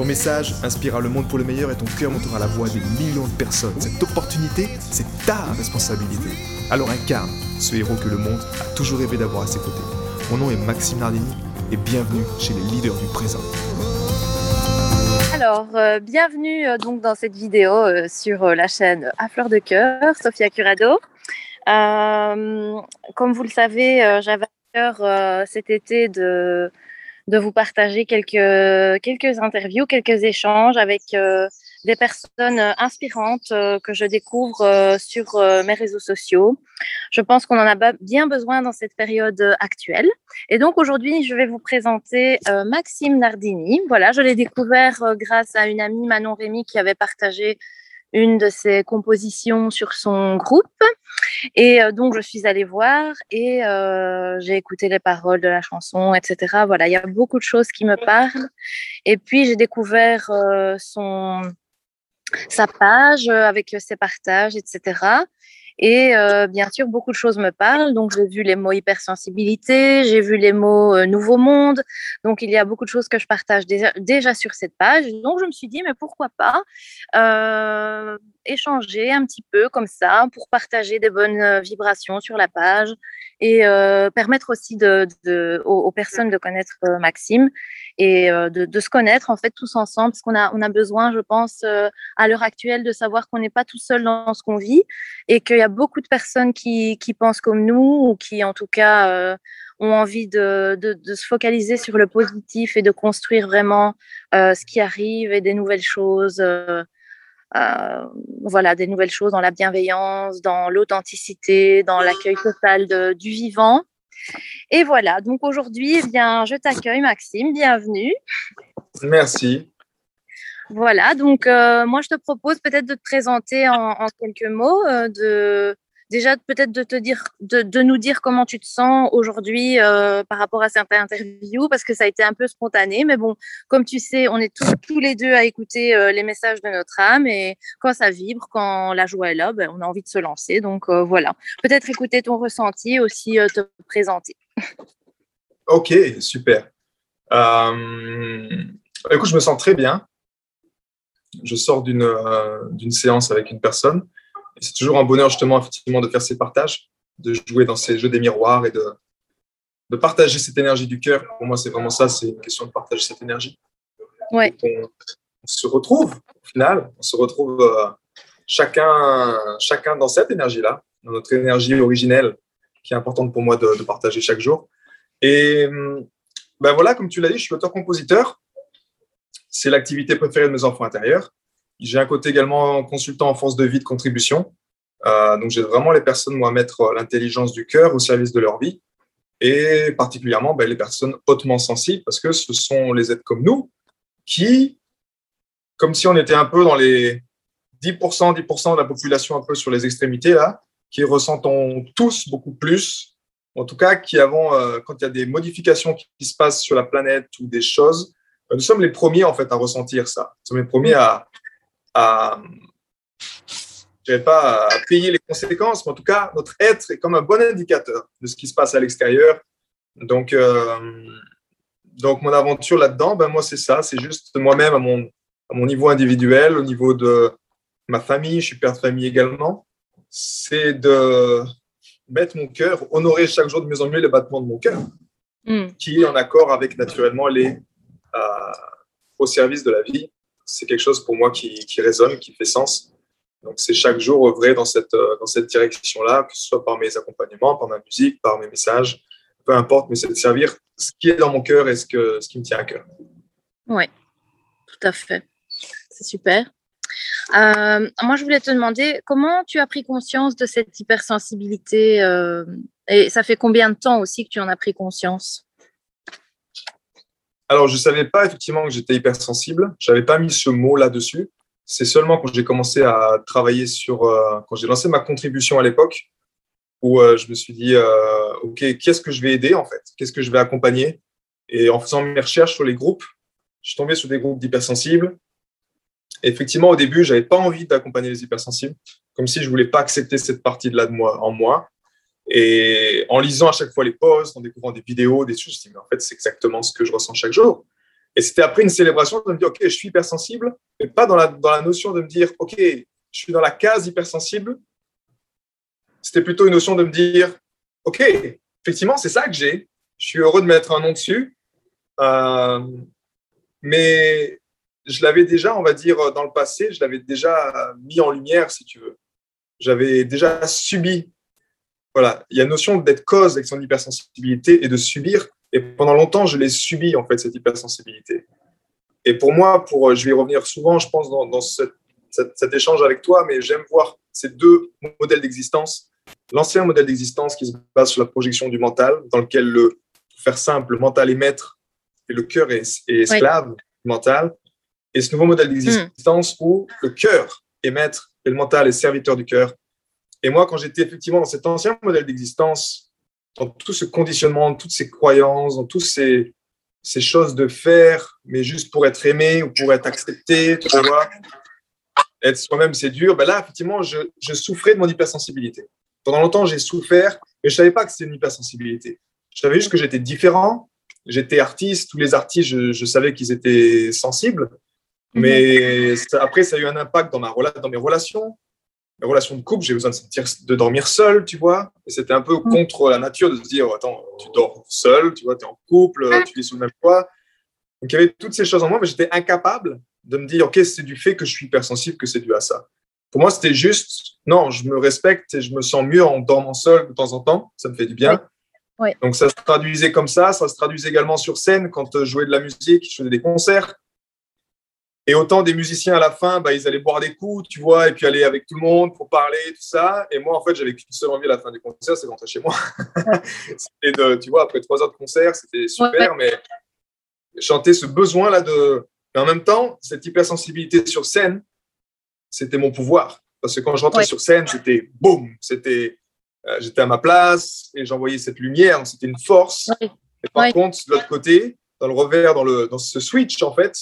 Ton message inspirera le monde pour le meilleur et ton cœur montera la voix des millions de personnes. Cette opportunité, c'est ta responsabilité. Alors incarne ce héros que le monde a toujours rêvé d'avoir à ses côtés. Mon nom est Maxime Nardini et bienvenue chez les leaders du présent. Alors, euh, bienvenue euh, donc dans cette vidéo euh, sur la chaîne À Fleur de Cœur, Sophia Curado. comme vous le savez, j'avais à cœur cet été de de vous partager quelques, quelques interviews, quelques échanges avec euh, des personnes euh, inspirantes euh, que je découvre sur mes réseaux sociaux. Je pense qu'on en a bien besoin dans cette période actuelle. Et donc aujourd'hui, je vais vous présenter Maxime Nardini. Voilà, je l'ai découvert grâce à une amie Manon Rémy qui avait partagé une de ses compositions sur son groupe. Et euh, donc, je suis allée voir et euh, j'ai écouté les paroles de la chanson, etc. Voilà, il y a beaucoup de choses qui me parlent. Et puis, j'ai découvert euh, son, sa page avec ses partages, etc. Et euh, bien sûr, beaucoup de choses me parlent. Donc, j'ai vu les mots hypersensibilité, j'ai vu les mots euh, nouveau monde. Donc, il y a beaucoup de choses que je partage déjà, sur cette page. Donc, je me suis dit, mais pourquoi pas euh, échanger un petit peu comme ça pour partager des bonnes euh, vibrations sur la page et euh, permettre aussi de, aux, personnes de connaître euh, Maxime et de, se connaître en fait tous ensemble parce qu'on a, on a besoin, je pense, à l'heure actuelle de savoir qu'on n'est pas tout seul dans ce qu'on vit et qu'il y a beaucoup de personnes qui, qui pensent comme nous ou qui en tout cas ont envie de, de, se focaliser sur le positif et de construire vraiment ce qui arrive et des nouvelles choses. Voilà, des nouvelles choses dans la bienveillance, dans l'authenticité, dans l'accueil total de, du vivant. Et voilà, donc aujourd'hui, eh bien, je t'accueille Maxime, bienvenue. Merci. Voilà, donc euh, moi je te propose peut-être de te présenter en, en quelques mots, euh, de, déjà peut-être de te dire, de, de, nous dire comment tu te sens aujourd'hui euh, par rapport à certaines interviews, parce que ça a été un peu spontané. Mais bon, comme tu sais, on est tous, tous les deux à écouter euh, les messages de notre âme, et quand ça vibre, quand la joie est là, ben, on a envie de se lancer. Donc euh, voilà, peut-être écouter ton ressenti, aussi te présenter. Ok, super. Écoute, je me sens très bien. Je sors d'une d'une séance avec une personne c'est toujours un bonheur justement effectivement de faire ces partages, de jouer dans ces jeux des miroirs et de, de partager cette énergie du cœur. Pour moi, c'est vraiment ça, c'est une question de partager cette énergie. Ouais. On, on, se retrouve au final, on se retrouve euh, chacun, chacun dans cette énergie-là, dans notre énergie originelle qui est importante pour moi de, de partager chaque jour. Et ben voilà, comme tu l'as dit, je suis auteur-compositeur. C'est l'activité préférée de mes enfants intérieurs. J'ai un côté également consultant en force de vie de contribution. Euh, donc, j'aide vraiment les personnes, moi, à mettre l'intelligence du cœur au service de leur vie et particulièrement ben, les personnes hautement sensibles parce que ce sont les êtres comme nous qui, comme si on était un peu dans les 10%, 10% de la population un peu sur les extrémités là, qui ressentons tous beaucoup plus, en tout cas qui avons, euh, quand il y a des modifications qui, qui, se passent sur la planète ou des choses, euh, nous sommes les premiers en fait à ressentir ça. Nous sommes les premiers à, à, je pas à payer les conséquences, mais en tout cas, notre être est comme un bon indicateur de ce qui se passe à l'extérieur. Donc, euh, donc, mon aventure là-dedans, ben moi, c'est ça, c'est juste moi-même à mon, à mon niveau individuel, au niveau de ma famille, je suis père de famille également, c'est de mettre mon cœur, honorer chaque jour de mieux en mieux les battements de mon cœur, mm. qui est en accord avec naturellement les, euh, au service de la vie c'est quelque chose pour moi qui, résonne, qui fait sens. Donc, c'est chaque jour œuvrer dans cette, euh, dans cette direction-là, que ce soit par mes accompagnements, par ma musique, par mes messages, peu importe, mais c'est de servir ce qui est dans mon cœur et ce, que, ce qui me tient à cœur. Oui, tout à fait. C'est super. Euh, moi, je voulais te demander comment tu as pris conscience de cette hypersensibilité euh, et ça fait combien de temps aussi que tu en as pris conscience? Alors, je ne savais pas effectivement que j'étais hypersensible. Je n'avais pas mis ce mot là-dessus. c'est seulement quand j'ai commencé à travailler sur, euh, quand j'ai lancé ma contribution à l'époque, où euh, je me suis dit, euh, OK, qu'est-ce que je vais aider en fait? Qu'est-ce que je vais accompagner? Et en faisant mes recherches sur les groupes, je suis tombé sur des groupes d'hypersensibles. Effectivement, au début, j'avais pas envie d'accompagner les hypersensibles, comme si je voulais pas accepter cette partie-là de moi en moi. Et en lisant à chaque fois les posts, en découvrant des vidéos, des choses, je me dis, mais en fait, c'est exactement ce que je ressens chaque jour. Et c'était après une célébration de me dire, OK, je suis hypersensible, mais pas dans la, dans la notion de me dire, OK, je suis dans la case hypersensible. C'était plutôt une notion de me dire, OK, effectivement, c'est ça que j'ai. Je suis heureux de mettre un nom dessus. Euh, mais je l'avais déjà, on va dire, dans le passé, je l'avais déjà mis en lumière, si tu veux. J'avais déjà subi. Voilà, il y a une notion d'être cause avec son hypersensibilité et de subir. Et pendant longtemps, je l'ai subi, en fait, cette hypersensibilité. Et pour moi, pour, je vais y revenir souvent, je pense, dans, dans cet échange avec toi, mais j'aime voir ces deux modèles d'existence. L'ancien modèle d'existence qui se base sur la projection du mental, dans lequel, le, pour faire simple, le mental est maître et le cœur est, esclave du mental. Et ce nouveau modèle d'existence où le cœur est maître et le mental est serviteur du cœur. Et moi, quand j'étais effectivement dans cet ancien modèle d'existence, dans tout ce conditionnement, toutes ces croyances, dans toutes ces, ces choses de faire, mais juste pour être aimé ou pour être accepté, tu vois. Être soi-même, c'est dur. Ben là, effectivement, je, je, souffrais de mon hypersensibilité. Pendant longtemps, j'ai souffert, mais je ne savais pas que c'était une hypersensibilité. Je savais juste que j'étais différent. J'étais artiste. Tous les artistes, je, je savais qu'ils étaient sensibles. Mais après, ça a eu un impact dans, ma, dans mes relations, la relation de couple, j'ai besoin de, sentir, de dormir seul, tu vois. Et c'était un peu mm. contre la nature de se dire, attends, tu dors seul, tu vois, tu es en couple, tu es sous le même toit. Donc il y avait toutes ces choses en moi, mais j'étais incapable de me dire, OK, c'est du fait que je suis hypersensible que c'est dû à ça. Pour moi, c'était juste, non, je me respecte et je me sens mieux en dormant seul de temps en temps, ça me fait du bien. Donc ça se traduisait comme ça, ça se traduisait également sur scène quand je jouais de la musique, je faisais des concerts. Et autant des musiciens à la fin, bah, ils allaient boire des coups, tu vois, et puis aller avec tout le monde pour parler, tout ça. Et moi, en fait, j'avais qu'une seule envie à la fin du concert, c'est d'entrer chez moi. c'était de, tu vois, après trois heures de concert, c'était super, mais chanter ce besoin-là de. Mais en même temps, cette hypersensibilité sur scène, c'était mon pouvoir. Parce que quand je rentrais sur scène, c'était boum, c'était. Euh, j'étais à ma place et j'envoyais cette lumière, c'était une force. Et par contre, de l'autre côté, dans le revers, dans, le, dans ce switch, en fait,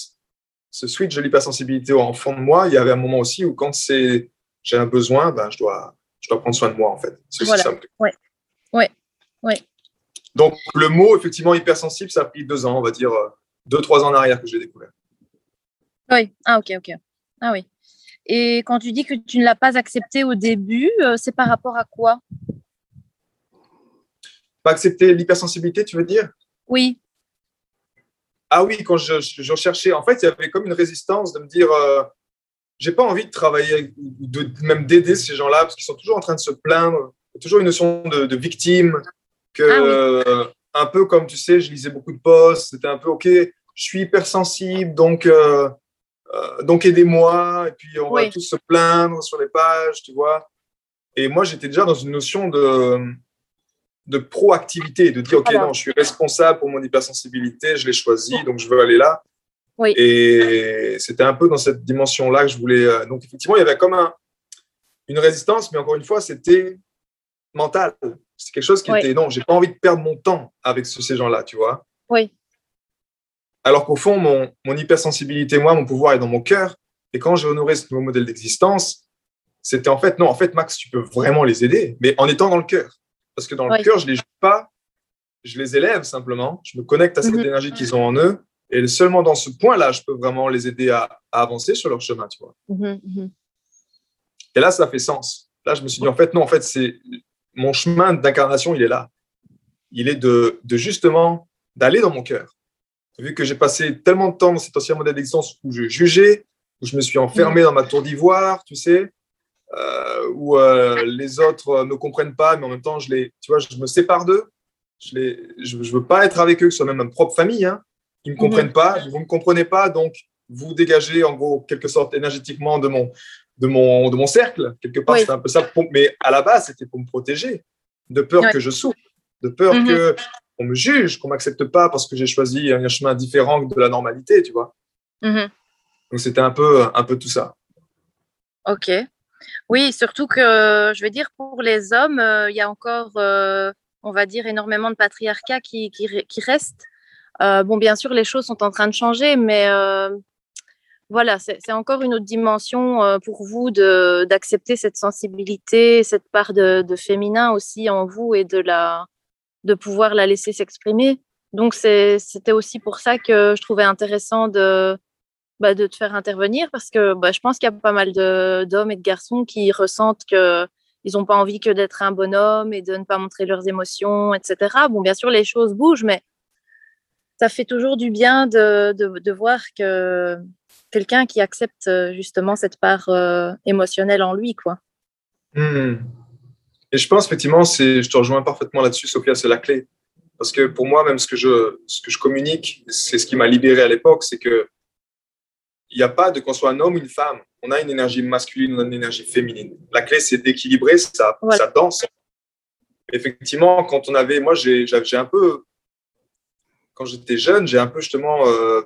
ce switch de l'hypersensibilité en fond de moi, il y avait un moment aussi où quand c'est j'ai un besoin, ben, je, dois, je dois prendre soin de moi, en fait. C'est simple. Ouais. Ouais. Ouais. Donc, le mot, effectivement, hypersensible, ça a pris deux ans, on va dire, euh, deux, trois ans en arrière que j'ai découvert. Oui, ah, ok, ok. Ah oui. Et quand tu dis que tu ne l'as pas accepté au début, euh, c'est par rapport à quoi? Pas accepter l'hypersensibilité, tu veux dire? Oui. Ah oui, quand je, je, cherchais, en fait, il y avait comme une résistance de me dire, euh, j'ai pas envie de travailler, de, même d'aider ces gens-là, parce qu'ils sont toujours en train de se plaindre. Il y a toujours une notion de, victime, que, ah euh, un peu comme tu sais, je lisais beaucoup de posts, c'était un peu, OK, je suis hypersensible, donc, euh, donc aidez-moi, et puis on va tous se plaindre sur les pages, tu vois. Et moi, j'étais déjà dans une notion de de proactivité, de dire, OK, non, je suis responsable pour mon hypersensibilité, je l'ai choisi, donc je veux aller là. Oui. Et c'était un peu dans cette dimension-là que je voulais. Euh, donc, effectivement, il y avait comme un, une résistance, mais encore une fois, c'était mental. C'est quelque chose qui était, non, j'ai pas envie de perdre mon temps avec ces gens-là, tu vois. Oui. Alors qu'au fond, mon, mon hypersensibilité, moi, mon pouvoir est dans mon cœur. Et quand j'ai honoré ce nouveau modèle d'existence, c'était en fait, non, en fait, Max, tu peux vraiment les aider, mais en étant dans le cœur. Parce que dans le cœur, je ne les joue pas, je les élève simplement. Je me connecte à cette mhm. énergie qu'ils ont en eux. Et seulement dans ce point-là, je peux vraiment les aider à, avancer sur leur chemin, tu vois. Mhm, mhm. Et là, ça fait sens. Là, je me suis dit, en fait, non, en fait, c'est mon chemin d'incarnation, il est là. Il est de, de justement d'aller dans mon cœur. Vu que j'ai passé tellement de temps dans cet ancien modèle d'existence où je jugeais, où je me suis enfermé dans ma tour d'ivoire, tu sais, où euh, les autres ne comprennent pas, mais en même temps, je, les, tu vois, je me sépare d'eux. Je ne je, veux pas être avec eux, que ce soit même ma propre famille. Hein. Ils ne me mhm. comprennent pas, vous ne me comprenez pas, donc vous dégagez en gros, quelque sorte, énergétiquement de mon, de mon, de mon cercle. Quelque part, c'est un peu ça. mais à la base, c'était pour me protéger, de peur que je souffre, de peur qu'on mhm. que on me juge, qu'on m'accepte pas parce que j'ai choisi un chemin différent de la normalité, tu vois. Mhm. Donc c'était un peu, un peu tout ça. Ok. Oui, surtout que je veux dire, pour les hommes, il y a encore, on va dire, énormément de patriarcat qui, qui, reste. bon, bien sûr, les choses sont en train de changer, mais voilà, c'est encore une autre dimension euh, pour vous d'accepter cette sensibilité, cette part de, féminin aussi en vous et de, la, de pouvoir la laisser s'exprimer. Donc, c'était aussi pour ça que je trouvais intéressant de, bah, de te faire intervenir parce que bah, je pense qu'il y a pas mal d'hommes et de garçons qui ressentent que ils n'ont pas envie que d'être un bonhomme et de ne pas montrer leurs émotions, etc. Bon, bien sûr, les choses bougent, mais ça fait toujours du bien de, de voir que quelqu'un qui accepte euh, justement cette part euh, émotionnelle en lui, quoi. Hmm. Et je pense effectivement, je te rejoins parfaitement là-dessus, Sophia, c'est la clé. Parce que pour moi, même ce que je, ce que je communique, c'est ce qui m'a libéré à l'époque, c'est que il n'y a pas de qu'on soit un homme ou une femme. On a une énergie masculine, on a une énergie féminine. La clé, c'est d'équilibrer ça, ça danse. Effectivement, quand on avait, moi, j'ai, un peu, quand j'étais jeune, j'ai un peu justement euh,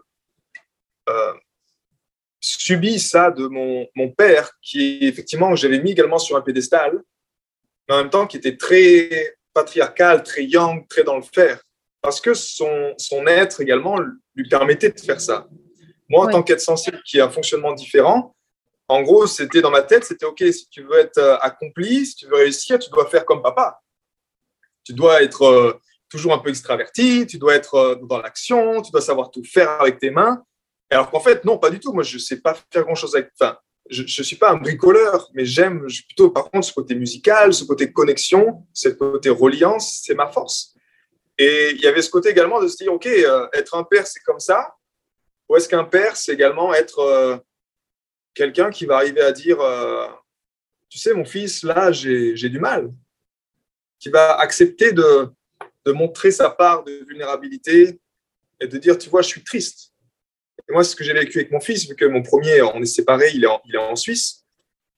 subi ça de mon, mon père, qui effectivement, j'avais mis également sur un pédestal, mais en même temps qui était très patriarcal, très young, très dans le faire, parce que son, son être également lui permettait de faire ça. Moi, en tant qu'être sensible qui a un fonctionnement différent, en gros, c'était dans ma tête, c'était OK, si tu veux être euh, accompli, si tu veux réussir, tu dois faire comme papa. Tu dois être euh, toujours un peu extraverti, tu dois être euh, dans l'action, tu dois savoir tout faire avec tes mains. Alors qu'en fait, non, pas du tout. Moi, je ne sais pas faire grand-chose avec. Enfin, je ne suis pas un bricoleur, mais j'aime plutôt, par contre, ce côté musical, ce côté connexion, ce côté reliance, c'est ma force. Et il y avait ce côté également de se dire, OK, euh, être un père, c'est comme ça. Ou est-ce qu'un père, c'est également être euh, quelqu'un qui va arriver à dire, euh, tu sais, mon fils, là, j'ai du mal. Qui va accepter de, de montrer sa part de vulnérabilité et de dire, tu vois, je suis triste et moi, ce que j'ai vécu avec mon fils, vu que mon premier, on est séparés, il est en, il est en Suisse.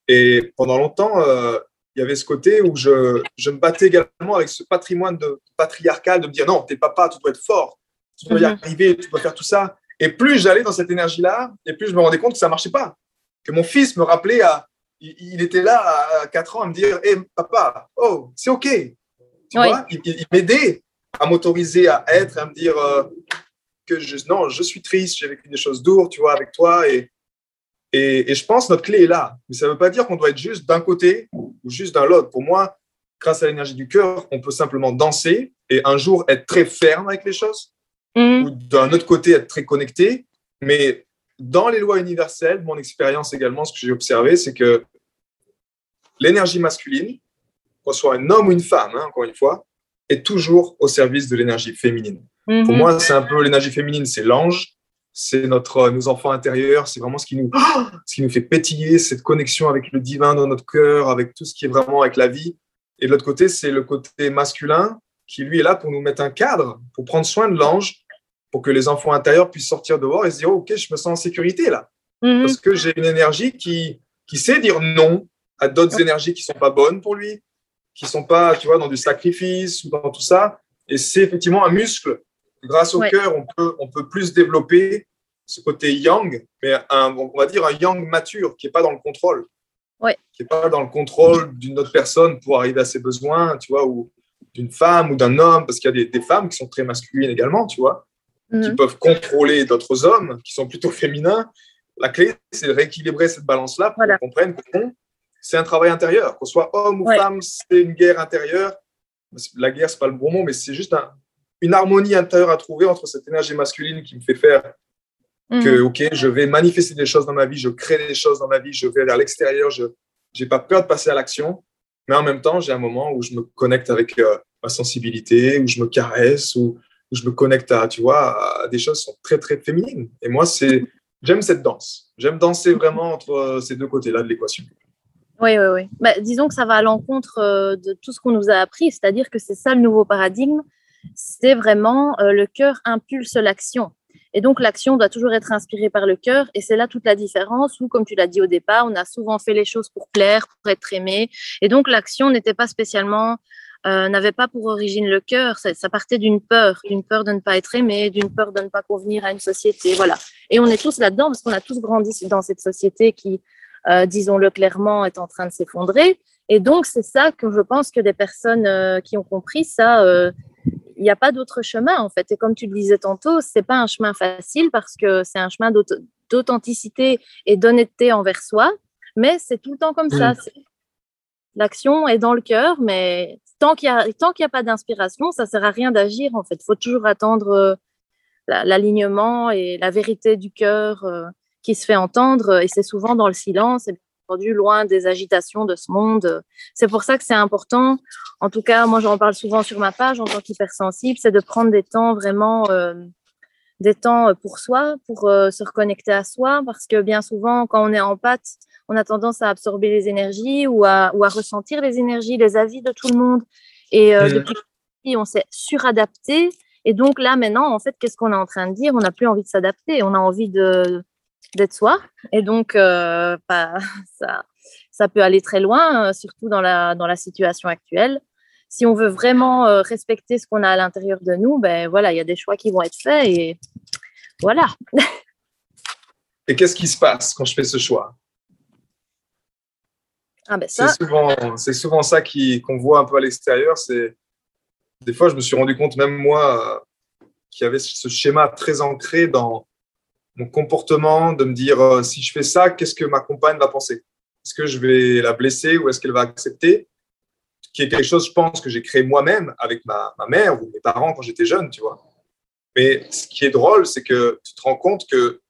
Et pendant longtemps, euh, il y avait ce côté où je, je, me battais également avec ce patrimoine de, patriarcal de me dire non, t'es papa, tu dois être fort, tu dois y mhm. arriver, tu dois faire tout ça. Et plus j'allais dans cette énergie-là, et plus je me rendais compte que ça marchait pas. Que mon fils me rappelait à. Il, était là à 4 ans à me dire Hé, papa, oh, c'est OK. Tu vois, il, m'aidait à m'autoriser à être, à me dire euh, que je, non, je suis triste, j'ai vécu des choses dures, tu vois, avec toi. Et, et, je pense que notre clé est là. Mais ça ne veut pas dire qu'on doit être juste d'un côté ou juste d'un l'autre. Pour moi, grâce à l'énergie du cœur, on peut simplement danser et un jour être très ferme avec les choses, mm. ou d'un autre côté être très connecté. Mais dans les lois universelles, mon expérience également, ce que j'ai observé, c'est que l'énergie masculine, qu'on soit un homme ou une femme, hein, encore une fois, est toujours au service de l'énergie féminine. Pour mhm. moi, c'est un peu l'énergie féminine, c'est l'ange, c'est notre nos enfants intérieurs, c'est vraiment ce qui nous ce qui nous fait pétiller cette connexion avec le divin dans notre cœur, avec tout ce qui est vraiment avec la vie. Et de l'autre côté, c'est le côté masculin qui lui est là pour nous mettre un cadre, pour prendre soin de l'ange, pour que les enfants intérieurs puissent sortir dehors et se dire OK, je me sens en sécurité là, mhm. parce que j'ai une énergie qui qui sait dire non à d'autres énergies qui sont pas bonnes pour lui, qui sont pas, tu vois, dans du sacrifice ou dans tout ça. Et c'est effectivement un muscle Grâce au cœur, on peut, on peut plus développer ce côté yang, mais un, on va dire un yang mature qui n'est pas dans le contrôle. Qui n'est pas dans le contrôle d'une autre personne pour arriver à ses besoins, tu vois, ou d'une femme ou d'un homme, parce qu'il y a des, femmes qui sont très masculines également, tu vois, qui mhm. peuvent contrôler d'autres hommes qui sont plutôt féminins. La clé, c'est de rééquilibrer cette balance-là pour qu'on comprenne que c'est un travail intérieur. Qu'on soit homme ou femme, c'est une guerre intérieure. La guerre, c'est pas le bon mot, mais c'est juste un, une harmonie intérieure à trouver entre cette énergie masculine qui me fait faire que, mhm. OK, je vais manifester des choses dans ma vie, je crée des choses dans ma vie, je vais vers l'extérieur, je n'ai pas peur de passer à l'action, mais en même temps, j'ai un moment où je me connecte avec euh, ma sensibilité, où je me caresse, où, où, je me connecte à, tu vois, à des choses qui sont très, très féminines. Et moi, c'est, j'aime cette danse. J'aime danser vraiment entre ces deux côtés-là de l'équation. Oui, oui, oui. Bah, disons que ça va à l'encontre euh, de tout ce qu'on nous a appris, c'est-à-dire que c'est ça le nouveau paradigme, c'est vraiment euh, le cœur impulse l'action. Et donc, l'action doit toujours être inspirée par le cœur. Et c'est là toute la différence où, comme tu l'as dit au départ, on a souvent fait les choses pour plaire, pour être aimé. Et donc, l'action n'était pas spécialement, euh, n'avait pas pour origine le cœur. Ça, partait d'une peur, d'une peur de ne pas être aimé, d'une peur de ne pas convenir à une société. Voilà. Et on est tous là-dedans parce qu'on a tous grandi dans cette société qui disons-le clairement, est en train de s'effondrer. Et donc, c'est ça que je pense que des personnes qui ont compris ça, il n'y a pas d'autre chemin en fait. Et comme tu le disais tantôt, c'est pas un chemin facile parce que c'est un chemin d'authenticité et d'honnêteté envers soi, mais c'est tout le temps comme ça. L'action est dans le cœur, mais tant qu'il n'y a, a pas d'inspiration, ça sert à rien d'agir en fait. Il faut toujours attendre euh, l'alignement et la vérité du cœur euh, qui se fait entendre, et c'est souvent dans le silence. Et entendu loin des agitations de ce monde. C'est pour ça que c'est important. En tout cas, moi, j'en parle souvent sur ma page en tant qu'hypersensible, c'est de prendre des temps vraiment, euh, des temps pour soi, pour euh, se reconnecter à soi, parce que bien souvent, quand on est en pâte, on a tendance à absorber les énergies ou à, ou à ressentir les énergies, les avis de tout le monde. Et euh, mmh. depuis on s'est suradapté. Et donc là, maintenant, en fait, qu'est-ce qu'on est en train de dire? On n'a plus envie de s'adapter. On a envie de, d'être soi. Et donc, euh, bah, ça, ça peut aller très loin, euh, surtout dans la, dans la situation actuelle. Si on veut vraiment euh, respecter ce qu'on a à l'intérieur de nous, ben voilà, il y a des choix qui vont être faits et voilà. et qu'est-ce qui se passe quand je fais ce choix? Ah ben ça... C'est souvent, souvent, ça qu'on voit un peu à l'extérieur. C'est des fois, je me suis rendu compte, même moi, qu'il y avait ce schéma très ancré dans mon comportement, de me dire euh, si je fais ça, qu'est-ce que ma compagne va penser? Est-ce que je vais la blesser ou est-ce qu'elle va accepter? Qui est quelque chose, je pense, que j'ai créé moi-même avec ma, ma, mère ou mes parents quand j'étais jeune, tu vois. Mais ce qui est drôle, c'est que tu te rends compte que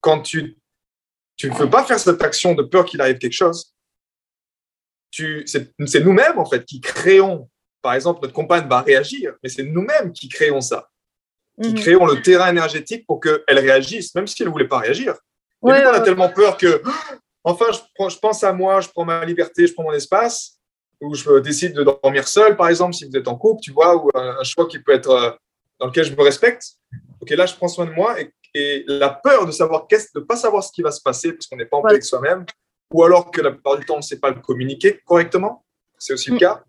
quand tu tu ne veux pas faire cette action de peur qu'il arrive quelque chose, c'est nous-mêmes en fait qui créons. Par exemple, notre compagne va réagir, mais c'est nous-mêmes qui créons ça qui mhm. créons le terrain énergétique pour qu'elle réagisse, même si elle ne voulait pas réagir. Et on a tellement peur que, enfin, je, je, pense à moi, je prends ma liberté, je prends mon espace, ou je décide de dormir seul, par exemple, si vous êtes en couple, tu vois, ou un, choix qui peut être euh, dans lequel je me respecte. Ok, là, je prends soin de moi et, la peur de savoir de pas savoir ce qui va se passer parce qu'on n'est pas en paix avec soi-même, ou alors que la plupart du temps, on ne sait pas le communiquer correctement. C'est aussi le mm. cas.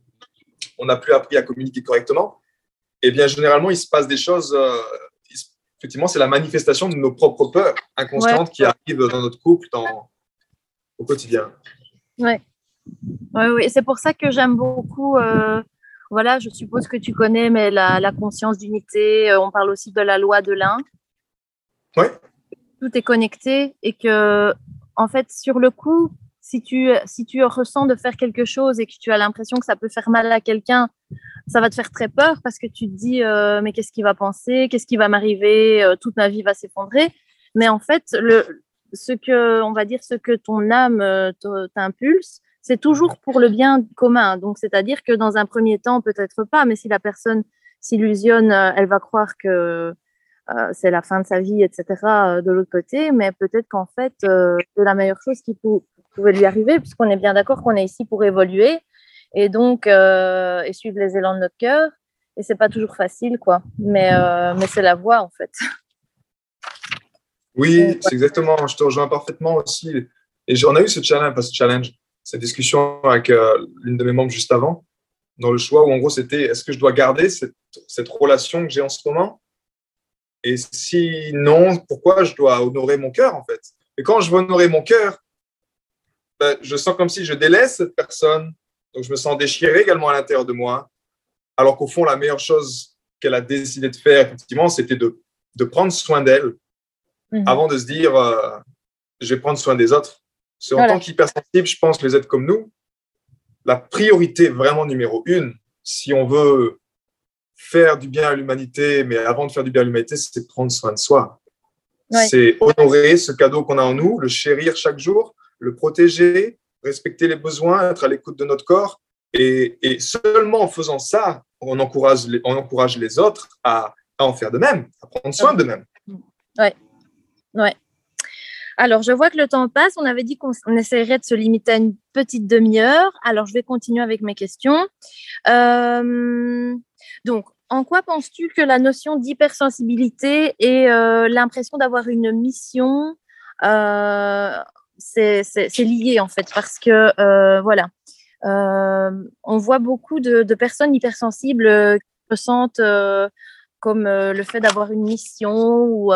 On n'a plus appris à communiquer correctement eh bien, généralement, il se passe des choses. Euh, effectivement, c'est la manifestation de nos propres peurs inconscientes qui arrivent dans notre couple, dans, au quotidien. Oui, c'est pour ça que j'aime beaucoup. Euh, voilà, je suppose que tu connais, mais la, la conscience d'unité. Euh, on parle aussi de la loi de l'un. Oui. Tout est connecté et que, en fait, sur le coup, si tu, si tu ressens de faire quelque chose et que tu as l'impression que ça peut faire mal à quelqu'un, ça va te faire très peur parce que tu te dis euh, mais qu'est-ce qu'il va penser, qu'est-ce qui va m'arriver, toute ma vie va s'effondrer. Mais en fait, le, ce que on va dire ce que ton âme euh, t'impulse, c'est toujours pour le bien commun. Donc c'est-à-dire que dans un premier temps peut-être pas, mais si la personne s'illusionne, elle va croire que c'est la fin de sa vie, etc. de l'autre côté, mais peut-être qu'en fait, c'est la meilleure chose qui pouvait lui arriver, puisqu'on est bien d'accord qu'on est ici pour évoluer et donc euh, et suivre les élans de notre cœur. Et c'est pas toujours facile, quoi. Mais, euh, mais c'est la voie, en fait. Oui, c'est exactement. Je te rejoins parfaitement aussi. Et j'en ai eu ce challenge, ce challenge, cette discussion avec euh, l'une de mes membres juste avant, dans le choix où en gros c'était est-ce que je dois garder cette, cette relation que j'ai en ce moment? Et si non, pourquoi je dois honorer mon cœur en fait? Et quand je veux honorer mon cœur, ben, je sens comme si je délaisse cette personne donc, je me sens déchiré également à l'intérieur de moi. Alors qu'au fond, la meilleure chose qu'elle a décidé de faire, effectivement, c'était de, de, prendre soin d'elle mhm. avant de se dire euh, je vais prendre soin des autres. Parce en tant qu'hypersensible, je pense les êtres comme nous, la priorité vraiment numéro une, si on veut faire du bien à l'humanité, mais avant de faire du bien à l'humanité, c'est prendre soin de soi. C'est honorer ce cadeau qu'on a en nous, le chérir chaque jour, le protéger, respecter les besoins, être à l'écoute de notre corps. Et, seulement en faisant ça, on encourage les, on encourage les autres à, en faire de même, à prendre soin d'eux-mêmes. Oui, ouais. Alors, je vois que le temps passe. On avait dit qu'on essaierait de se limiter à une petite demi-heure. Alors, je vais continuer avec mes questions. Euh, donc, en quoi penses-tu que la notion d'hypersensibilité et euh, l'impression d'avoir une mission euh, c'est lié en fait? Parce que euh, voilà, on voit beaucoup de, personnes hypersensibles qui ressentent comme le fait d'avoir une mission ou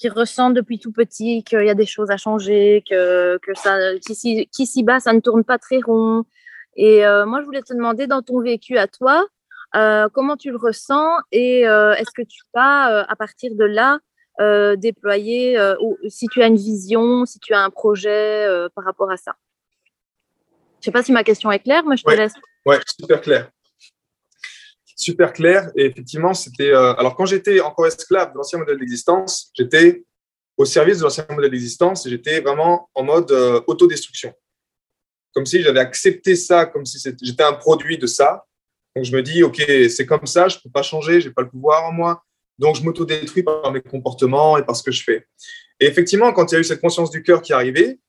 qui ressentent depuis tout petit qu'il y a des choses à changer, que, que ça, qu'ici, bas, ça ne tourne pas très rond. Et euh, moi, je voulais te demander, dans ton vécu à toi, euh, comment tu le ressens et euh, est-ce que tu vas, à partir de là, déployer, ou si tu as une vision, si tu as un projet par rapport à ça? Je ne sais pas si ma question est claire, mais je te laisse. Oui, super clair super clair. Et effectivement, c'était. Euh, alors, quand j'étais encore esclave de l'ancien modèle d'existence, j'étais au service de l'ancien modèle d'existence et j'étais vraiment en mode euh, autodestruction. Comme si j'avais accepté ça, comme si j'étais un produit de ça. Donc, je me dis, OK, c'est comme ça, je ne peux pas changer, je n'ai pas le pouvoir en moi. Donc, je m'autodétruis par mes comportements et par ce que je fais. Et effectivement, quand il y a eu cette conscience du cœur qui est arrivée,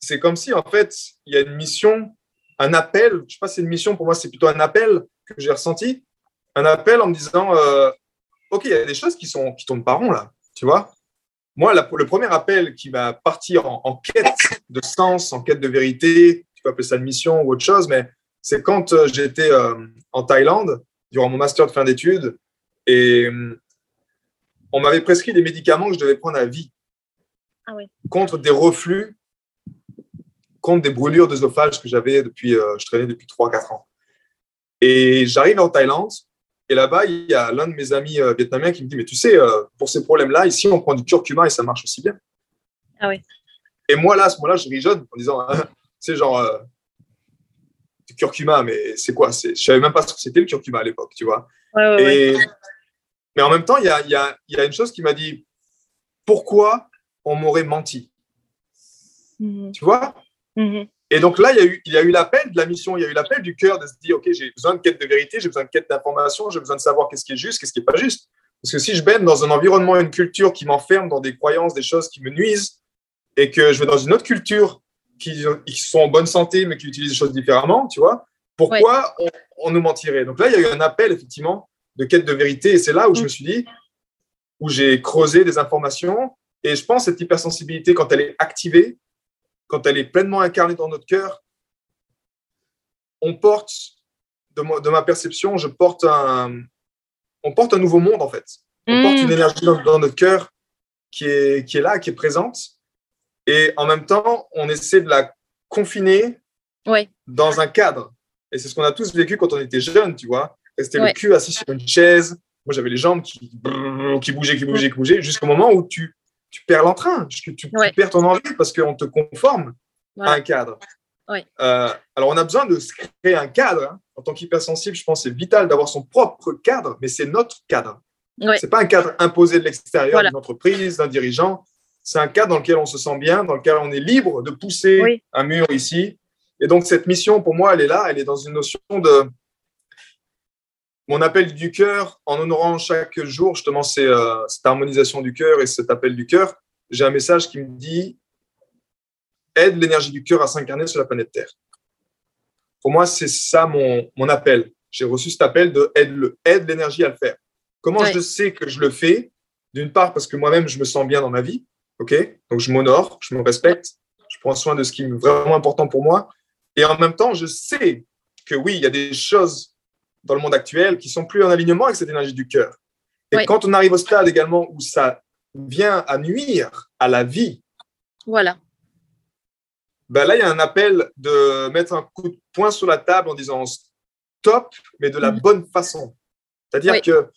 c'est comme si, en fait, il y a une mission, un appel. Je sais pas si c'est une mission, pour moi, c'est plutôt un appel que j'ai ressenti un appel en me disant euh, Ok, il y a des choses qui sont qui tournent pas rond là, tu vois. Moi, le premier appel qui m'a parti en, quête de sens, en quête de vérité, tu peux appeler ça une mission ou autre chose, mais c'est quand euh, j'étais euh, en Thaïlande durant mon master de fin d'études et on m'avait prescrit des médicaments que je devais prendre à vie ah contre des reflux, contre des brûlures d'œsophage que j'avais depuis, je traînais depuis 3-4 ans. Et j'arrive en Thaïlande et là-bas, il y a l'un de mes amis euh, vietnamiens qui me dit, mais tu sais, euh, pour ces problèmes-là, ici, on prend du curcuma et ça marche aussi bien. Ah oui. Et moi, là, à ce moment-là, je rigole en disant, c'est genre, euh, du curcuma, mais c'est quoi? Je ne savais même pas ce que c'était le curcuma à l'époque, tu vois. et... Mais en même temps, il y a, y, a, y a, une chose qui m'a dit, pourquoi on m'aurait menti? Mhm. Tu vois? Mhm. Et donc là, il y a eu, il y a eu l'appel de la mission, il y a eu l'appel du cœur de se dire, OK, j'ai besoin de quête de vérité, j'ai besoin de quête d'information, j'ai besoin de savoir qu'est-ce qui est juste, qu'est-ce qui n'est pas juste. Parce que si je baigne dans un environnement, une culture qui m'enferme dans des croyances, des choses qui me nuisent, et que je vais dans une autre culture qui, qui sont en bonne santé, mais qui utilisent des choses différemment, tu vois, pourquoi on, nous mentirait? Donc là, il y a eu un appel, effectivement, de quête de vérité, et c'est là où je me suis dit, où j'ai creusé des informations, et je pense que cette hypersensibilité, quand elle est activée, quand elle est pleinement incarnée dans notre cœur, on porte, de, ma perception, je porte un, on porte un nouveau monde en fait. On porte une mm. énergie dans, notre cœur qui est, qui est là, qui est présente. Et en même temps, on essaie de la confiner dans un cadre. Et c'est ce qu'on a tous vécu quand on était jeunes, tu vois. Rester le cul assis sur une chaise. Moi, j'avais les jambes qui, qui bougeaient, qui bougeaient, qui bougeaient, jusqu'au moment où tu tu perds l'entrain, tu, tu, perds ton envie parce qu'on te conforme à un cadre. Euh, alors, on a besoin de créer un cadre. Hein. En tant qu'hypersensible, je pense que c'est vital d'avoir son propre cadre, mais c'est notre cadre. Ce n'est pas un cadre imposé de l'extérieur d'une entreprise, d'un dirigeant. C'est un cadre dans lequel on se sent bien, dans lequel on est libre de pousser un mur ici. Et donc, cette mission, pour moi, elle est là. Elle est dans une notion de, mon appel du cœur, en honorant chaque jour justement euh, cette harmonisation du cœur et cet appel du cœur, j'ai un message qui me dit aide l'énergie du cœur à s'incarner sur la planète Terre. Pour moi, c'est ça mon, mon appel. J'ai reçu cet appel de aide, aide l'énergie à le faire. Comment je sais que je le fais? D'une part, parce que moi-même, je me sens bien dans ma vie. ok? Donc, je m'honore, je me respecte, je prends soin de ce qui est vraiment important pour moi. Et en même temps, je sais que oui, il y a des choses dans le monde actuel qui sont plus en alignement avec cette énergie du cœur. Et quand on arrive au stade également où ça vient à nuire à la vie, voilà. Ben là, il y a un appel de mettre un coup de poing sur la table en disant stop, mais de la mm. bonne façon. C'est-à-dire que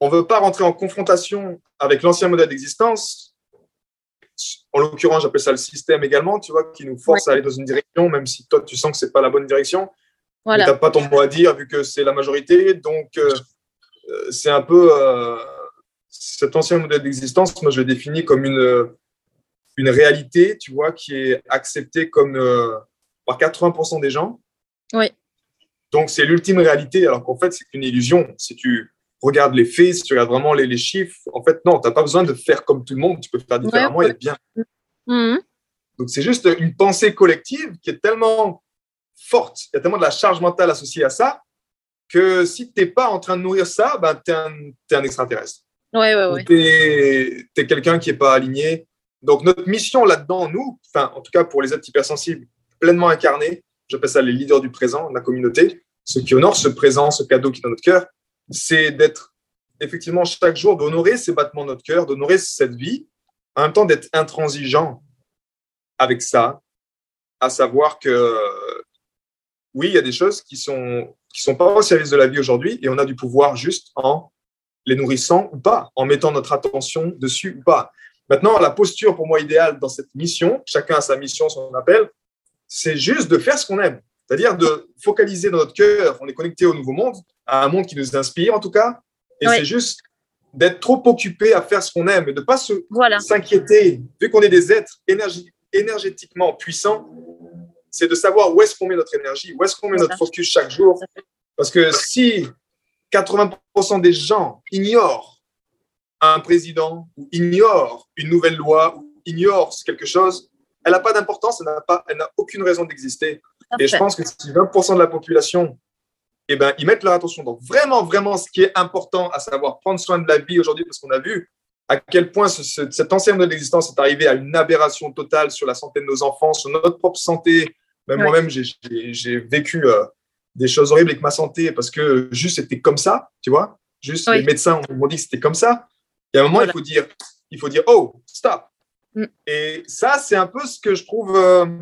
on veut pas rentrer en confrontation avec l'ancien modèle d'existence. En l'occurrence, j'appelle ça le système également, tu vois, qui nous force à aller dans une direction, même si toi, tu sens que c'est pas la bonne direction. Tu n'as pas ton mot à dire vu que c'est la majorité. Donc, euh, euh, c'est un peu euh, cet ancien modèle d'existence, moi je le définis comme une, une réalité, tu vois, qui est acceptée comme par 80% des gens. Oui. Donc, c'est l'ultime réalité, alors qu'en fait, c'est une illusion. Si tu regardes les faits, si tu regardes vraiment les, les chiffres, en fait, non, tu n'as pas besoin de faire comme tout le monde, tu peux faire différemment et être bien. Mhm. Donc, c'est juste une pensée collective qui est tellement forte, il y a tellement de la charge mentale associée à ça, que si tu n'es pas en train de nourrir ça, ben, tu es, un extraterrestre. Ouais, ouais, ouais. Tu es, quelqu'un qui n'est pas aligné. Donc, notre mission là-dedans, nous, enfin, en tout cas pour les êtres hypersensibles, pleinement incarnés, j'appelle ça les leaders du présent, la communauté, ceux qui honorent ce présent, ce cadeau qui est dans notre cœur, c'est d'être effectivement chaque jour, d'honorer ces battements de notre cœur, d'honorer cette vie, en même temps d'être intransigeant avec ça, à savoir que oui, il y a des choses qui sont qui sont pas au service de la vie aujourd'hui et on a du pouvoir juste en les nourrissant ou pas, en mettant notre attention dessus ou pas. Maintenant, la posture pour moi idéale dans cette mission, chacun a sa mission, son appel, c'est juste de faire ce qu'on aime. C'est-à-dire de focaliser dans notre cœur, on est connecté au nouveau monde, à un monde qui nous inspire en tout cas, et c'est juste d'être trop occupé à faire ce qu'on aime et de ne pas s'inquiéter, vu qu'on est des êtres énergétiquement puissants, c'est de savoir où est-ce qu'on met notre énergie, où est-ce qu'on met notre focus chaque jour. Parce que si 80% des gens ignorent un président ou ignorent une nouvelle loi ou ignorent quelque chose, elle n'a pas d'importance, elle n'a aucune raison d'exister. Et je pense que si 20% de la population, eh ben, ils mettent leur attention dans vraiment, vraiment ce qui est important, à savoir prendre soin de la vie aujourd'hui, parce qu'on a vu à quel point cet ancien de l'existence est arrivé à une aberration totale sur la santé de nos enfants, sur notre propre santé. Même moi-même, j'ai vécu euh, des choses horribles avec ma santé parce que juste c'était comme ça, tu vois. Juste les médecins m'ont dit que c'était comme ça. Et à un moment, il faut dire, il faut dire, oh, stop. Mm. Et ça, c'est un peu ce que je trouve. Euh,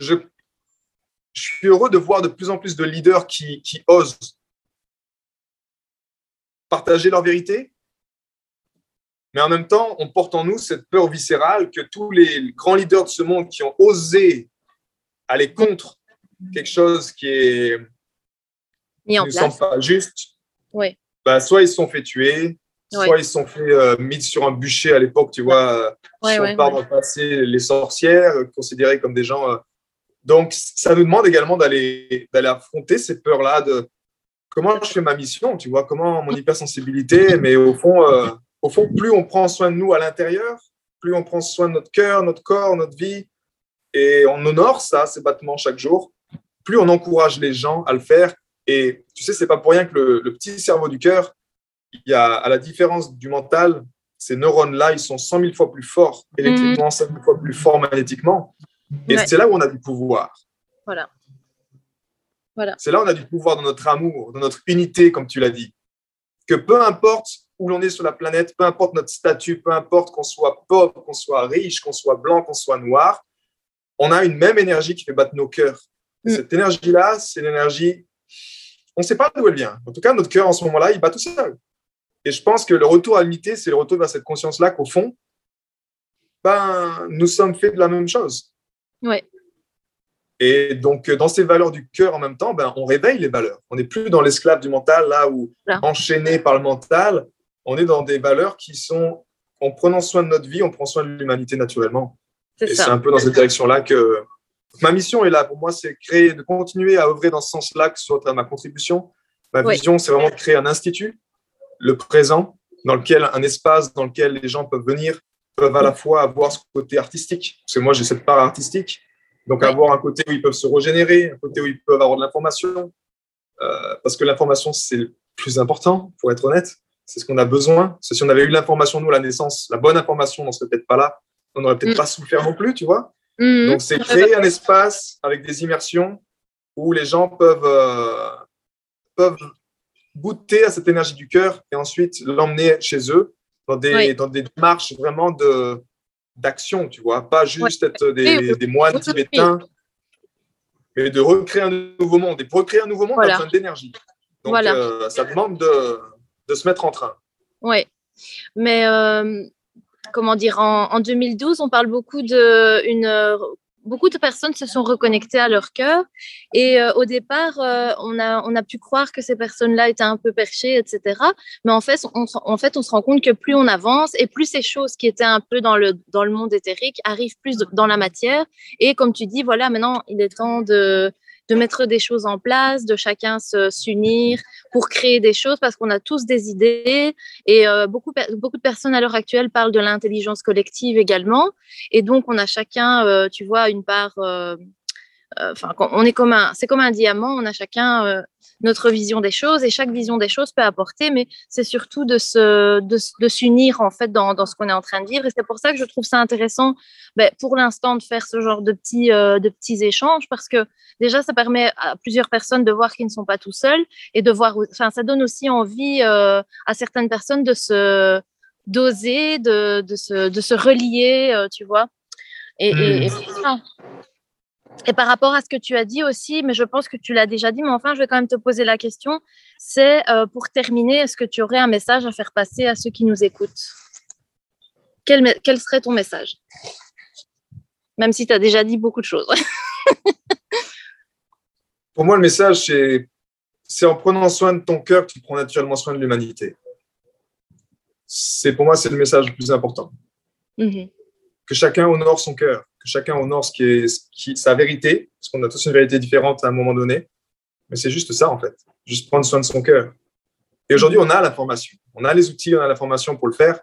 je, je, suis heureux de voir de plus en plus de leaders qui, qui osent partager leur vérité, mais en même temps, on porte en nous cette peur viscérale que tous les grands leaders de ce monde qui ont osé aller contre quelque chose qui est mis en place. pas juste, oui. bah, soit ils se sont fait tuer, soit ils se sont fait euh, mis sur un bûcher à l'époque, tu vois, ouais, si on part dans le passé, les sorcières, euh, considérées comme des gens. Euh. donc, ça nous demande également d'aller affronter ces peurs-là de comment je fais ma mission, tu vois, comment mon hypersensibilité, mais au fond, au fond, plus on prend soin de nous à l'intérieur, plus on prend soin de notre cœur, notre corps, notre vie, et on honore ça, ces battements chaque jour, plus on encourage les gens à le faire. Et tu sais, c'est pas pour rien que le, petit cerveau du cœur, il y a, à la différence du mental, ces neurones-là, ils sont 100 000 fois plus forts électriquement, 100 000 fois plus forts magnétiquement. Et c'est là où on a du pouvoir. Voilà. voilà. C'est là où on a du pouvoir dans notre amour, dans notre unité, comme tu l'as dit. Que peu importe où l'on est sur la planète, peu importe notre statut, peu importe qu'on soit pauvre, qu'on soit riche, qu'on soit blanc, qu'on soit noir, on a une même énergie qui fait battre nos cœurs. Mm. Cette énergie-là, c'est l'énergie, on ne sait pas d'où elle vient. En tout cas, notre cœur, en ce moment-là, il bat tout seul. Et je pense que le retour à l'unité, c'est le retour vers cette conscience-là qu'au fond, ben, nous sommes faits de la même chose. Ouais. Et donc, dans ces valeurs du cœur en même temps, ben, on réveille les valeurs. On n'est plus dans l'esclave du mental, là où, enchaîné par le mental, on est dans des valeurs qui sont, en prenant soin de notre vie, on prend soin de l'humanité naturellement. Et c'est un peu dans cette direction-là que, ma mission est là. Pour moi, c'est créer, de continuer à œuvrer dans ce sens-là, que ce soit ma contribution. Ma vision, c'est vraiment de créer un institut, le présent, dans lequel un espace dans lequel les gens peuvent venir, peuvent à la fois avoir ce côté artistique, parce que moi j'ai cette part artistique, donc avoir un côté où ils peuvent se régénérer, un côté où ils peuvent avoir de l'information, euh, parce que l'information c'est le plus important, pour être honnête, c'est ce qu'on a besoin. Parce que si on avait eu l'information nous à la naissance, la bonne information, on ne serait peut-être pas là, on n'aurait peut-être mm. pas souffert non plus, tu vois. Mhm. Donc, c'est créer un espace avec des immersions où les gens peuvent, euh, peuvent goûter à cette énergie du cœur et ensuite l'emmener chez eux dans des, dans des démarches vraiment de, d'action, tu vois, pas juste être des, des moines tibétains, mais de recréer un nouveau monde. Et pour recréer un nouveau monde, on a besoin d'énergie. Donc, euh, ça demande de, de, se mettre en train. Oui, mais euh, comment dire, en, 2012, on parle beaucoup de beaucoup de personnes se sont reconnectées à leur cœur. Et euh, au départ, euh, on, a, on a pu croire que ces personnes-là étaient un peu perchées, etc. Mais en fait, on, en fait, on se rend compte que plus on avance et plus ces choses qui étaient un peu dans le, dans le monde éthérique arrivent plus dans la matière. Et comme tu dis, voilà, maintenant, il est temps de, de mettre des choses en place, de chacun s'unir pour créer des choses parce qu'on a tous des idées et euh, beaucoup, beaucoup de personnes à l'heure actuelle parlent de l'intelligence collective également. Et donc, on a chacun, euh, tu vois, une part. Euh, enfin, on est comme un, c'est comme un diamant, on a chacun notre vision des choses et chaque vision des choses peut apporter, mais c'est surtout de se, de, s'unir en fait dans, dans ce qu'on est en train de vivre. Et c'est pour ça que je trouve ça intéressant, ben, pour l'instant, de faire ce genre de petits, de petits échanges parce que déjà, ça permet à plusieurs personnes de voir qu'ils ne sont pas tout seuls et de voir, enfin, ça donne aussi envie euh, à certaines personnes de se, d'oser, de, de, se, de se relier, euh, tu vois. Et, et, et, Hmm. Et par rapport à ce que tu as dit aussi, mais je pense que tu l'as déjà dit, mais enfin, je vais quand même te poser la question, c'est euh, pour terminer, est-ce que tu aurais un message à faire passer à ceux qui nous écoutent? Quel, serait ton message? Même si tu as déjà dit beaucoup de choses. Pour moi, le message, c'est c'est en prenant soin de ton cœur que tu prends naturellement soin de l'humanité. C'est pour moi, c'est le message le plus important. Mhm. Que chacun honore son cœur, que chacun honore ce qui est ce qui, sa vérité, parce qu'on a tous une vérité différente à un moment donné. Mais c'est juste ça, en fait. Juste prendre soin de son cœur. Et aujourd'hui, on a l'information. On a les outils, on a l'information pour le faire.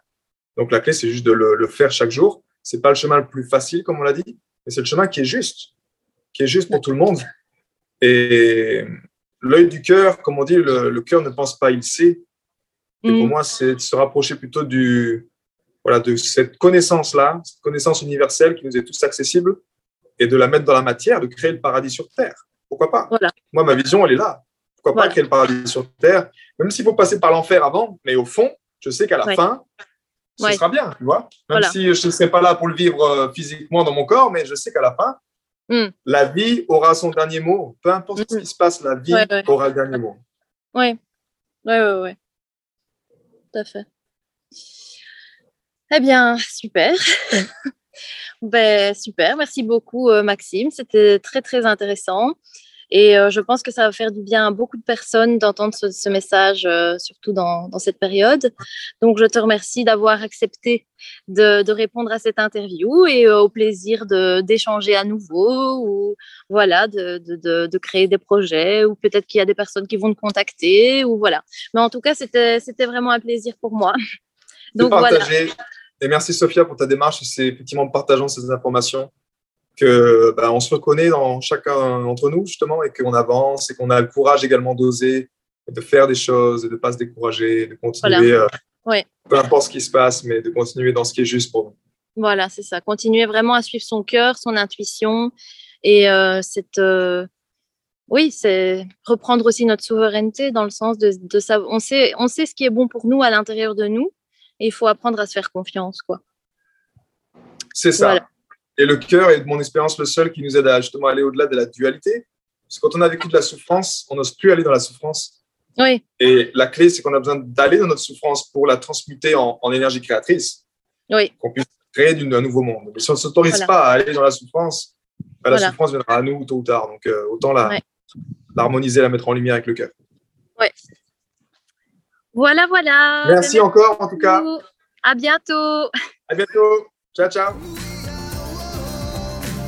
Donc, la clé, c'est juste de le, le faire chaque jour. C'est pas le chemin le plus facile, comme on l'a dit, mais c'est le chemin qui est juste, qui est juste pour tout le monde. Et l'œil du cœur, comme on dit, le, le cœur ne pense pas, il sait. Et pour Mhm. moi, c'est de se rapprocher plutôt du, voilà, de cette connaissance-là, cette connaissance universelle qui nous est tous accessible, et de la mettre dans la matière, de créer le paradis sur Terre. Pourquoi pas? Voilà. Moi, ma vision, elle est là. Pourquoi Voilà. pas créer le paradis sur Terre? Même s'il faut passer par l'enfer avant, mais au fond, je sais qu'à la Ouais. fin, ce Ouais. sera bien, tu vois? Même Voilà. si je ne serai pas là pour le vivre euh, physiquement dans mon corps, mais je sais qu'à la fin, Mm. la vie aura son dernier mot. Peu importe ce Mhm. qui se passe, la vie ouais. aura le dernier mot. Oui, oui, oui, oui. Tout à fait. Eh bien, super. ben, super. Merci beaucoup, euh, Maxime. C'était très, très intéressant. Et euh, je pense que ça va faire du bien à beaucoup de personnes d'entendre ce, ce message, euh, surtout dans, dans cette période. Donc, je te remercie d'avoir accepté de, de répondre à cette interview et euh, au plaisir d'échanger à nouveau ou voilà, de, de, créer des projets ou peut-être qu'il y a des personnes qui vont te contacter ou voilà. Mais en tout cas, c'était vraiment un plaisir pour moi. De Donc voilà. Et merci Sophia pour ta démarche. C'est effectivement en partageant ces informations que bah, on se reconnaît dans chacun d'entre nous justement et qu'on avance et qu'on a le courage également d'oser, de faire des choses et de ne pas se décourager, de continuer, euh, Ouais. peu importe ce qui se passe, mais de continuer dans ce qui est juste pour nous. Voilà, c'est ça. Continuer vraiment à suivre son cœur, son intuition et euh, cette. euh, oui, c'est reprendre aussi notre souveraineté dans le sens de, de savoir. On sait, on sait ce qui est bon pour nous à l'intérieur de nous et il faut apprendre à se faire confiance, quoi. C'est ça. Voilà. Et le cœur est, de mon expérience, le seul qui nous aide à justement aller au-delà de la dualité. Parce que quand on a vécu de la souffrance, on n'ose plus aller dans la souffrance. Oui, Et la clé, c'est qu'on a besoin d'aller dans notre souffrance pour la transmuter en, en énergie créatrice, oui, qu'on puisse créer un nouveau monde. Mais si on ne s'autorise Voilà. pas à aller dans la souffrance, bah, la souffrance viendra à nous tôt ou tard. Donc euh, autant la- Ouais. l'harmoniser, la mettre en lumière avec le cœur. Voilà, voilà. Merci encore, en tout cas. À bientôt. À bientôt. Ciao, ciao.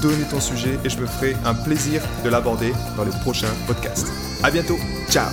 donner ton sujet et je me ferai un plaisir de l'aborder dans les prochains podcasts. À bientôt, ciao